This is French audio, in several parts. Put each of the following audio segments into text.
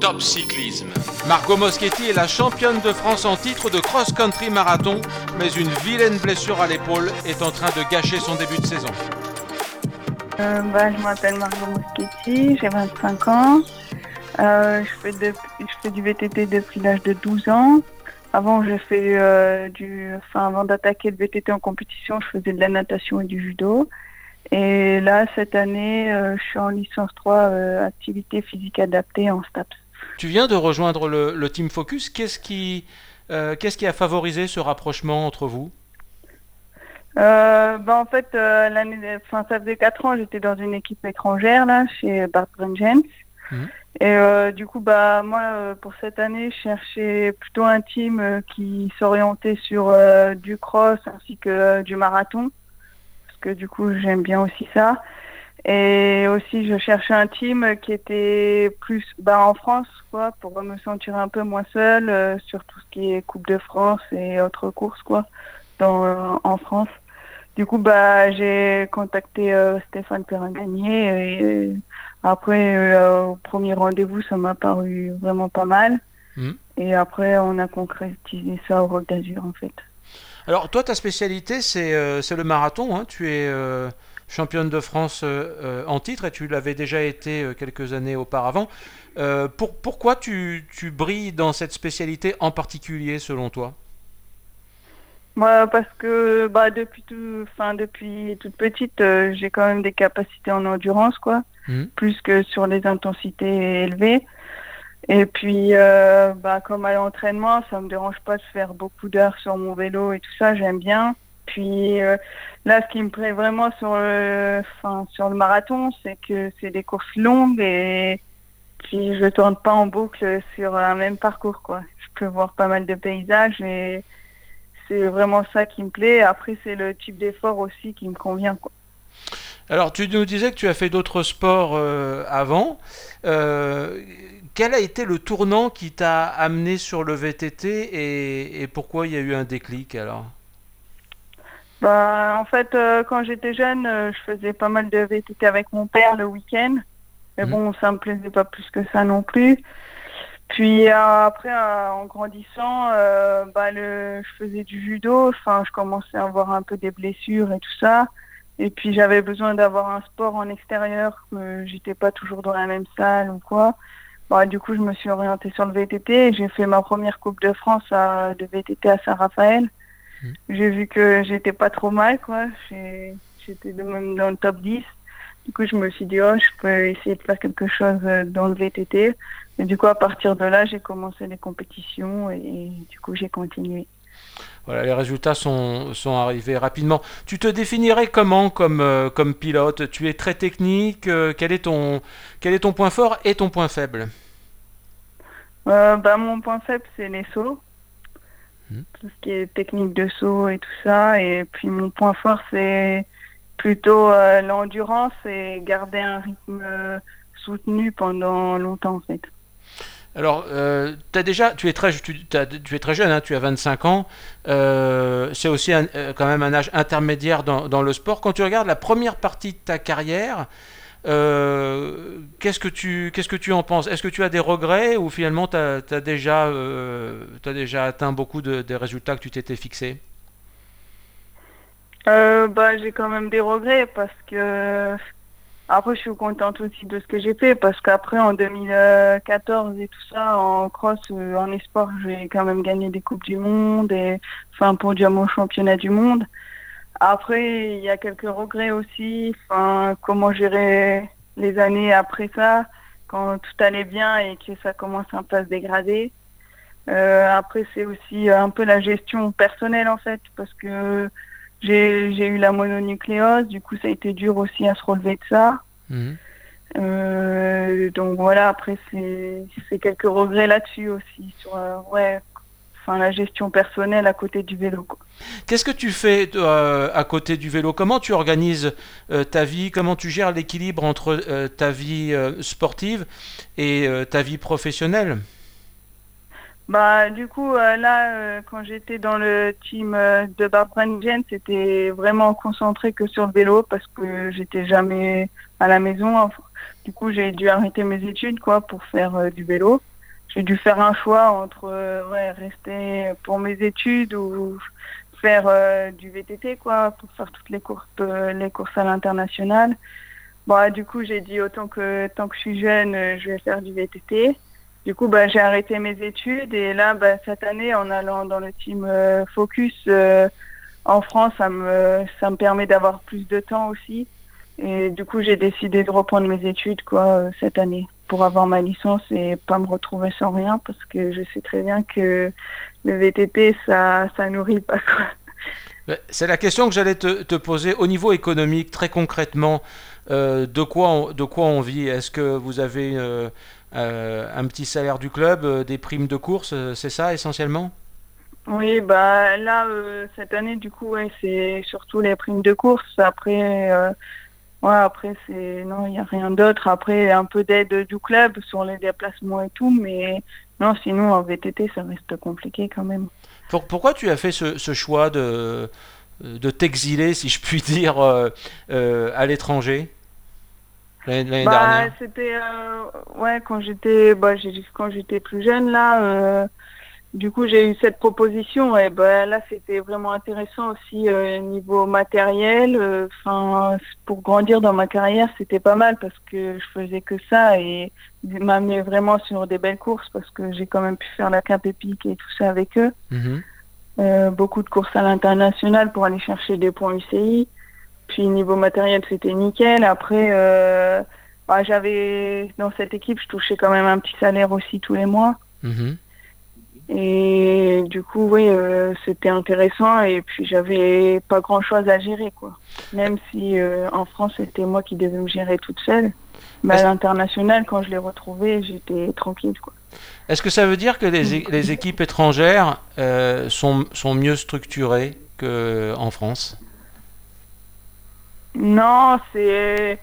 Top Cyclisme. Margot Moschetti est la championne de France en titre de cross-country marathon, mais une vilaine blessure à l'épaule est en train de gâcher son début de saison. Euh, bah, je m'appelle Margot Moschetti, j'ai 25 ans. Euh, je, fais de- je fais du VTT depuis l'âge de 12 ans. Avant, j'ai fait euh, du, enfin, avant d'attaquer le VTT en compétition, je faisais de la natation et du judo. Et là, cette année, euh, je suis en licence 3 euh, activité physique adaptée en STAPS. Tu viens de rejoindre le, le Team Focus. Qu'est-ce qui, euh, qu'est-ce qui a favorisé ce rapprochement entre vous? Euh, bah, en fait, euh, l'année, enfin, ça faisait quatre ans, j'étais dans une équipe étrangère là, chez Bart Brungens. Mhm. Et du coup, bah moi, pour cette année, je cherchais plutôt un team qui s'orientait sur du cross ainsi que du marathon, parce que du coup, j'aime bien aussi ça. Et aussi, je cherchais un team qui était plus bah, en France, quoi, pour me sentir un peu moins seule euh, sur tout ce qui est Coupe de France et autres courses, quoi, dans, euh, en France. Du coup, bah, j'ai contacté euh, Stéphane Perrin-Gagné et euh, après, euh, au premier rendez-vous, ça m'a paru vraiment pas mal. Mhm. Et après, on a concrétisé ça au Rock d'Azur, en fait. Alors, toi, ta spécialité, c'est le marathon. hein. Tu es championne de France euh, euh, en titre et tu l'avais déjà été euh, quelques années auparavant. Pour, pourquoi tu, tu brilles dans cette spécialité en particulier, selon toi? Moi, parce que bah, depuis, tout, enfin, depuis toute petite, euh, j'ai quand même des capacités en endurance, quoi, Mhm. plus que sur les intensités élevées. Et puis, euh, bah, comme à l'entraînement, ça me dérange pas de faire beaucoup d'heures sur mon vélo et tout ça, j'aime bien. Puis euh, là, ce qui me plaît vraiment sur le, enfin, sur le marathon, c'est que c'est des courses longues et puis je tourne pas en boucle sur un même parcours, quoi. Je peux voir pas mal de paysages et c'est vraiment ça qui me plaît. Après, c'est le type d'effort aussi qui me convient, quoi. Alors, tu nous disais que tu as fait d'autres sports euh, avant. Euh, quel a été le tournant qui t'a amené sur le VTT et, et pourquoi il y a eu un déclic alors? Bah, en fait, euh, quand j'étais jeune, euh, je faisais pas mal de VTT avec mon père le week-end. Mais Mhm. bon, ça me plaisait pas plus que ça non plus. Puis euh, après, euh, en grandissant, euh, bah, le, je faisais du judo. Enfin, je commençais à avoir un peu des blessures et tout ça. Et puis j'avais besoin d'avoir un sport en extérieur. Que j'étais pas toujours dans la même salle ou quoi. Bah, du coup, je me suis orientée sur le VTT. et J'ai fait ma première Coupe de France à, de VTT à Saint-Raphaël. J'ai vu que j'étais pas trop mal, quoi. J'étais même dans le top 10. Du coup, je me suis dit, oh, je peux essayer de faire quelque chose euh, dans le VTT. Et du coup, à partir de là, j'ai commencé les compétitions et du coup, j'ai continué. Voilà, les résultats sont, sont arrivés rapidement. Tu te définirais comment comme, euh, comme pilote? Tu es très technique. euh, quel, est ton, quel est ton point fort et ton point faible? Euh, bah, mon point faible, c'est les sauts. Mhm. Tout ce qui est technique de saut et tout ça. Et puis, mon point fort, c'est plutôt euh, l'endurance et garder un rythme euh, soutenu pendant longtemps, en fait. Alors, euh, t'as déjà, tu, es très, tu, es très jeune, hein, tu as 25 ans. Euh, c'est aussi un- quand même un âge intermédiaire dans, dans le sport. Quand tu regardes la première partie de ta carrière, euh, qu'est-ce que tu que tu en penses? Est-ce que tu as des regrets ou finalement tu as, déjà, euh, déjà atteint beaucoup de, des résultats que tu t'étais fixés? Euh, bah, j'ai quand même des regrets parce que après je suis contente aussi de ce que j'ai fait parce qu'après en 2014 et tout ça en cross euh, en espoir j'ai quand même gagné des coupes du monde et enfin pour dire mon championnat du monde. Après il y a quelques regrets aussi enfin comment gérer les années après ça quand tout allait bien et que ça commence un peu à se dégrader. Euh, après c'est aussi un peu la gestion personnelle en fait parce que j'ai eu la mononucléose, du coup ça a été dur aussi à se relever de ça. Mhm. Euh, donc voilà, après c'est c'est quelques regrets là-dessus aussi sur euh, ouais, enfin la gestion personnelle à côté du vélo. Qu'est-ce que tu fais euh, à côté du vélo? Comment tu organises euh, ta vie? Comment tu gères l'équilibre entre euh, ta vie euh, sportive et ta vie professionnelle? Bah du coup là quand j'étais dans le team de Barbara Nguyen, c'était vraiment concentré que sur le vélo parce que j'étais jamais à la maison. Enfin, du coup, j'ai dû arrêter mes études quoi pour faire du vélo. J'ai dû faire un choix entre euh, ouais, rester pour mes études ou faire euh, du VTT quoi pour faire toutes les courses les courses à l'international. Bon, du coup, j'ai dit autant que tant que je suis jeune, je vais faire du VTT. Du coup, bah, j'ai arrêté mes études et là, bah, cette année, en allant dans le team Focus en France, ça me ça me permet d'avoir plus de temps aussi. Et du coup, j'ai décidé de reprendre mes études quoi euh, cette année pour avoir ma licence et pas me retrouver sans rien parce que je sais très bien que le VTT ça ça nourrit pas quoi. C'est la question que j'allais te, te, poser au niveau économique très concrètement. Euh, de quoi on, de quoi on vit? Est-ce que vous avez euh, euh, un petit salaire du club, des primes de course, c'est ça essentiellement? Oui, bah là cette année du coup ouais, c'est surtout les primes de course. Après Ouais, après, c'est non, il n'y a rien d'autre. Après, un peu d'aide du club sur les déplacements et tout, mais non, sinon en VTT, ça reste compliqué quand même. Pour, pourquoi tu as fait ce, ce choix de, de t'exiler, si je puis dire, euh, euh, à l'étranger l'année bah, dernière? C'était euh, ouais quand j'étais bah, quand j'étais plus jeune là. Euh, du coup, j'ai eu cette proposition et ben là, c'était vraiment intéressant aussi euh, niveau matériel. Enfin, pour grandir dans ma carrière, c'était pas mal parce que je faisais que ça et m'amener vraiment sur des belles courses parce que j'ai quand même pu faire la Cap Epic et tout ça avec eux. Mhm. Euh, beaucoup de courses à l'international pour aller chercher des points UCI. Puis niveau matériel, c'était nickel. Après, euh, bah, j'avais dans cette équipe, je touchais quand même un petit salaire aussi tous les mois. Mhm. Et du coup, oui, euh, c'était intéressant. Et puis, j'avais pas grand chose à gérer, quoi. Même si euh, en France, c'était moi qui devais me gérer toute seule. Mais à l'international, quand je l'ai retrouvé, j'étais tranquille, quoi. Est-ce que ça veut dire que les, équipes étrangères euh, sont, sont mieux structurées qu'en France? Non, c'est.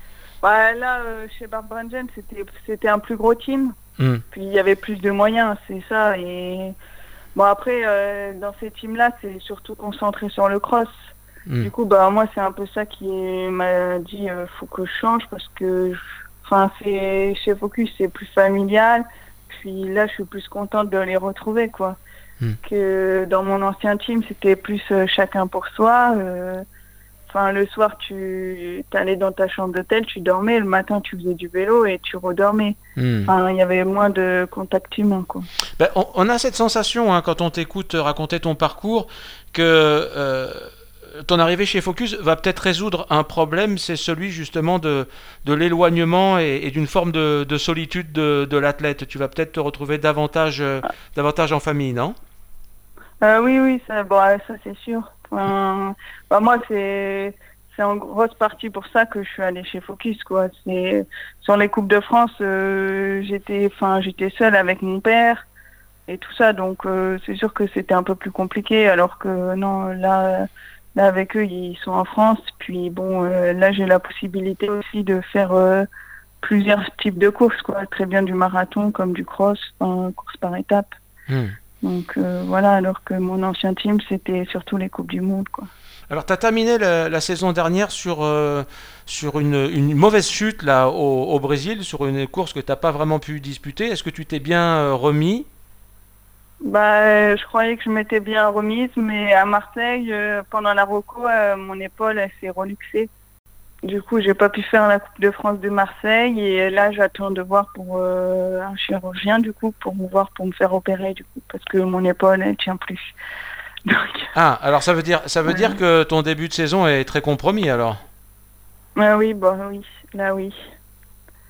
Bah, là, euh, chez Barbrangen, c'était c'était un plus gros team. Hmm. Puis il y avait plus de moyens, c'est ça. Et bon, après, euh, dans ces teams-là, c'est surtout concentré sur le cross. Hmm. Du coup, bah, moi, c'est un peu ça qui m'a dit euh, faut que je change parce que, enfin, c'est chez Focus, c'est plus familial. Puis là, je suis plus contente de les retrouver, quoi. Hmm. Que dans mon ancien team, c'était plus euh, chacun pour soi. Enfin, le soir, tu allais dans ta chambre d'hôtel, tu dormais. Le matin, tu faisais du vélo et tu redormais. Hmm. Enfin, il y avait moins de contact humain, quoi. Ben, on, on a cette sensation, hein, quand on t'écoute raconter ton parcours, que euh, ton arrivée chez Focus va peut-être résoudre un problème, c'est celui justement de, de l'éloignement et, et d'une forme de, de solitude de, de l'athlète. Tu vas peut-être te retrouver davantage, euh, davantage en famille, non? Euh, oui, oui, ça, bon, ça c'est sûr. Enfin, bah, moi, c'est c'est en grosse partie pour ça que je suis allée chez Focus, quoi. C'est sur les coupes de France, euh, j'étais, enfin, j'étais seule avec mon père et tout ça, donc euh, c'est sûr que c'était un peu plus compliqué. Alors que non, là, là avec eux, ils sont en France. Puis bon, euh, là, j'ai la possibilité aussi de faire plusieurs types de courses, quoi. Très bien du marathon comme du cross, enfin, course par étape. Hmm. Donc euh, voilà, alors que mon ancien team, c'était surtout les Coupes du Monde. Quoi. Alors, tu as terminé la, la saison dernière sur, euh, sur une, une mauvaise chute là, au, au Brésil, sur une course que tu n'as pas vraiment pu disputer. Est-ce que tu t'es bien euh, remis? Bah, je croyais que je m'étais bien remise, mais à Marseille, pendant la Rocco, mon épaule s'est reluxée. Du coup, j'ai pas pu faire la Coupe de France de Marseille et là, j'attends de voir pour euh, un chirurgien du coup pour me voir pour me faire opérer du coup parce que mon épaule elle tient plus. Donc, Ah, alors ça veut dire, ça veut Ouais. dire que ton début de saison est très compromis alors? Ah oui, bon oui, là oui.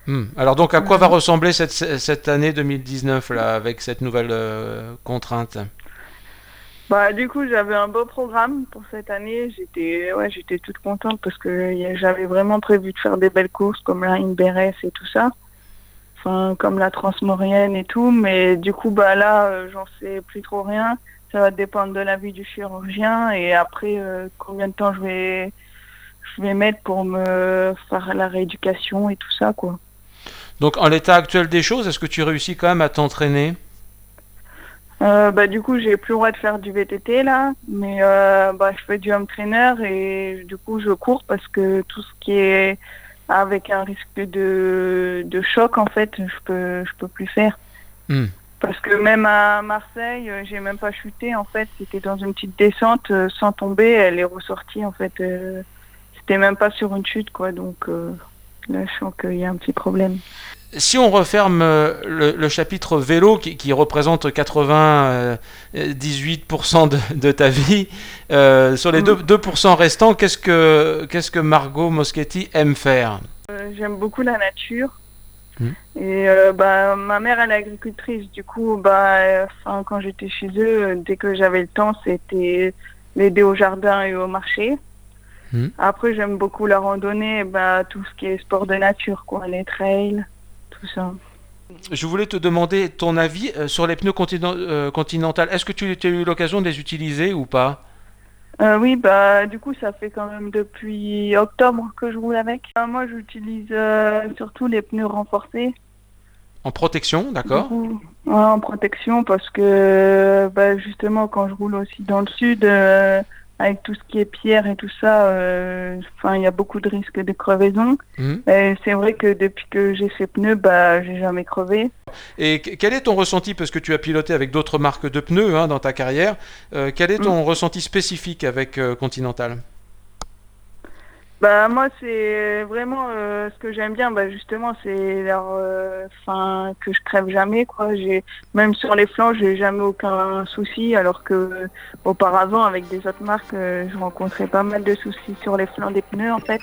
Hmm. Alors donc à quoi Ouais. va ressembler cette, cette année 2019 là avec cette nouvelle euh, contrainte? Bah du coup j'avais un beau programme pour cette année. J'étais ouais j'étais toute contente parce que j'avais vraiment prévu de faire des belles courses comme la Inberes et tout ça. Enfin comme la Transmorienne et tout. Mais du coup bah là euh, j'en sais plus trop rien. Ça va dépendre de l'avis du chirurgien et après euh, combien de temps je vais je vais mettre pour me faire la rééducation et tout ça quoi. Donc en l'état actuel des choses, est-ce que tu réussis quand même à t'entraîner? Euh, bah, du coup, j'ai plus le droit de faire du VTT là, mais euh, bah, je fais du home trainer et du coup, je cours parce que tout ce qui est avec un risque de, de choc, en fait, je peux, je peux plus faire. Hmm. Parce que même à Marseille, j'ai même pas chuté, en fait. C'était dans une petite descente, euh, sans tomber, elle est ressortie, en fait. C'était même pas sur une chute, quoi. Donc euh, là, je sens qu'il y a un petit problème. Si on referme euh, le, le chapitre vélo qui, qui représente 98% de, de ta vie, euh, sur les Mm. 2%, 2% restants, qu'est-ce que, qu'est-ce que Margot Moschetti aime faire? Euh, J'aime beaucoup la nature. Mhm. Et euh, bah, ma mère, elle est agricultrice. Du coup, bah, euh, quand j'étais chez eux, dès que j'avais le temps, c'était l'aider au jardin et au marché. Mhm. Après, j'aime beaucoup la randonnée, bah, tout ce qui est sport de nature, quoi, les trails, tout ça. Je voulais te demander ton avis euh, sur les pneus continen- euh, Continental. Est-ce que tu, as eu l'occasion de les utiliser ou pas? Euh, oui, bah, du coup, ça fait quand même depuis octobre que je roule avec. Euh, moi, j'utilise surtout les pneus renforcés. En protection, d'accord ouais, en protection parce que bah, justement quand je roule aussi dans le sud avec tout ce qui est pierre et tout ça, euh, enfin il y a beaucoup de risques de crevaison. Et c'est vrai que depuis que j'ai ces pneus, bah j'ai jamais crevé. Et que- quel est ton ressenti, parce que tu as piloté avec d'autres marques de pneus hein, dans ta carrière, euh, quel est ton ressenti spécifique avec euh, Continental? Bah moi c'est vraiment euh, ce que j'aime bien, bah justement c'est leur, euh, enfin que je crève jamais quoi. J'ai même sur les flancs j'ai jamais aucun souci, alors que auparavant avec des autres marques euh, je rencontrais pas mal de soucis sur les flancs des pneus en fait.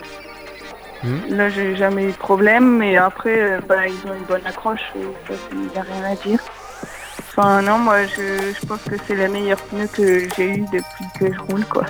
Mhm. Là j'ai jamais eu de problème, mais après euh, bah ils ont une bonne accroche, il y a rien à dire. Enfin non moi je, je pense que c'est les meilleurs pneus que j'ai eu depuis que je roule quoi.